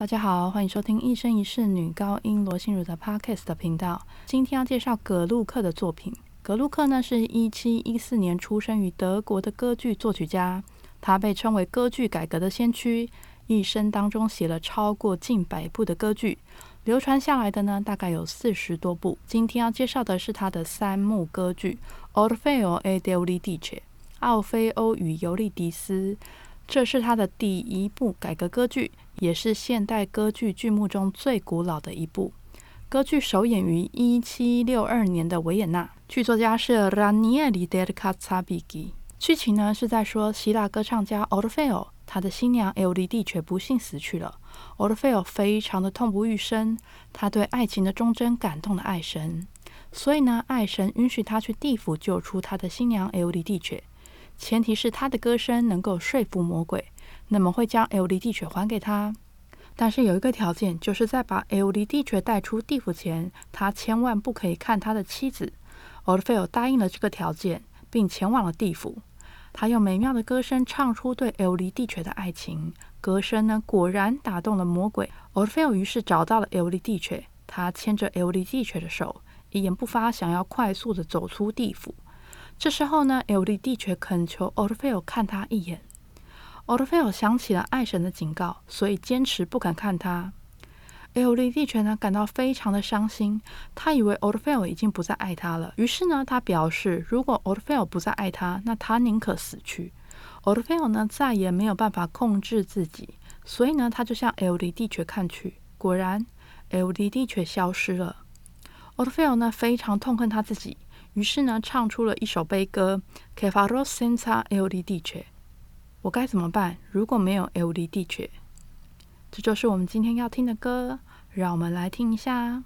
大家好，欢迎收听一生一世女高音罗心如的 Podcast 的频道。今天要介绍格鲁克的作品。格鲁克呢，是一七一四年出生于德国的歌剧作曲家，他被称为歌剧改革的先驱，一生当中写了超过近百部的歌剧，流传下来的呢，大概有四十多部。今天要介绍的是他的三幕歌剧《Orfeo e Euridice》（奥菲欧与尤利迪斯）。这是他的第一部改革歌剧，也是现代歌剧剧目中最古老的一部。歌剧首演于一七六二年的维也纳，剧作家是 Ranieri del Cazzabigi。剧情呢是在说希腊歌唱家 Orfeo，他的新娘 e 利蒂却不幸死去了。Orfeo 非常的痛不欲生，他对爱情的忠贞感动了爱神，所以呢，爱神允许他去地府救出他的新娘 e 利蒂却。前提是他的歌声能够说服魔鬼，那么会将 L D 地犬还给他。但是有一个条件，就是在把 L D 地犬带出地府前，他千万不可以看他的妻子。奥菲尔答应了这个条件，并前往了地府。他用美妙的歌声唱出对 L D 地犬的爱情，歌声呢果然打动了魔鬼。奥菲尔于是找到了 L D 地犬，他牵着 L D 地犬的手，一言不发，想要快速的走出地府。这时候呢，尤利蒂却恳求奥德菲尔看他一眼。奥德菲尔想起了爱神的警告，所以坚持不肯看他。尤利蒂却呢感到非常的伤心，他以为奥德菲尔已经不再爱他了。于是呢，他表示，如果奥德菲尔不再爱他，那他宁可死去。奥德菲尔呢再也没有办法控制自己，所以呢，他就向尤利蒂却看去。果然，尤利蒂却消失了。奥德菲尔呢非常痛恨他自己。于是呢，唱出了一首悲歌：“Che farò senza il dice？” 我该怎么办？如果没有 LD 地缺这就是我们今天要听的歌，让我们来听一下。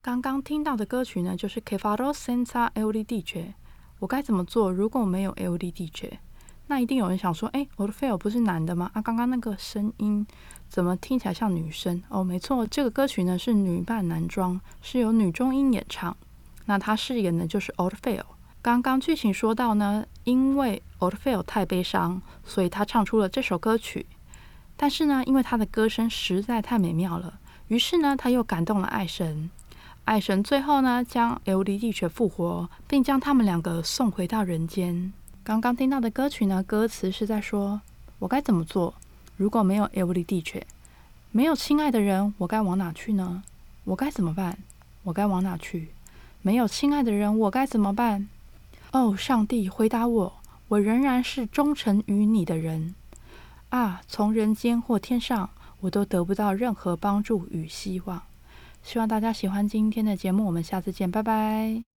刚刚听到的歌曲呢，就是 k e f a r o Senza l d d j 我该怎么做如果没有 l d d j 那一定有人想说，哎，Orfeo 不是男的吗？啊，刚刚那个声音怎么听起来像女生？哦，没错，这个歌曲呢是女扮男装，是由女中音演唱。那他饰演的就是 Orfeo。刚刚剧情说到呢，因为 Orfeo 太悲伤，所以他唱出了这首歌曲。但是呢，因为他的歌声实在太美妙了，于是呢，他又感动了爱神。爱神最后呢，将 L D D 却复活，并将他们两个送回到人间。刚刚听到的歌曲呢，歌词是在说：“我该怎么做？如果没有 L D D 却没有亲爱的人，我该往哪去呢？我该怎么办？我该往哪去？没有亲爱的人，我该怎么办？”哦，上帝，回答我！我仍然是忠诚于你的人啊！从人间或天上，我都得不到任何帮助与希望。希望大家喜欢今天的节目，我们下次见，拜拜。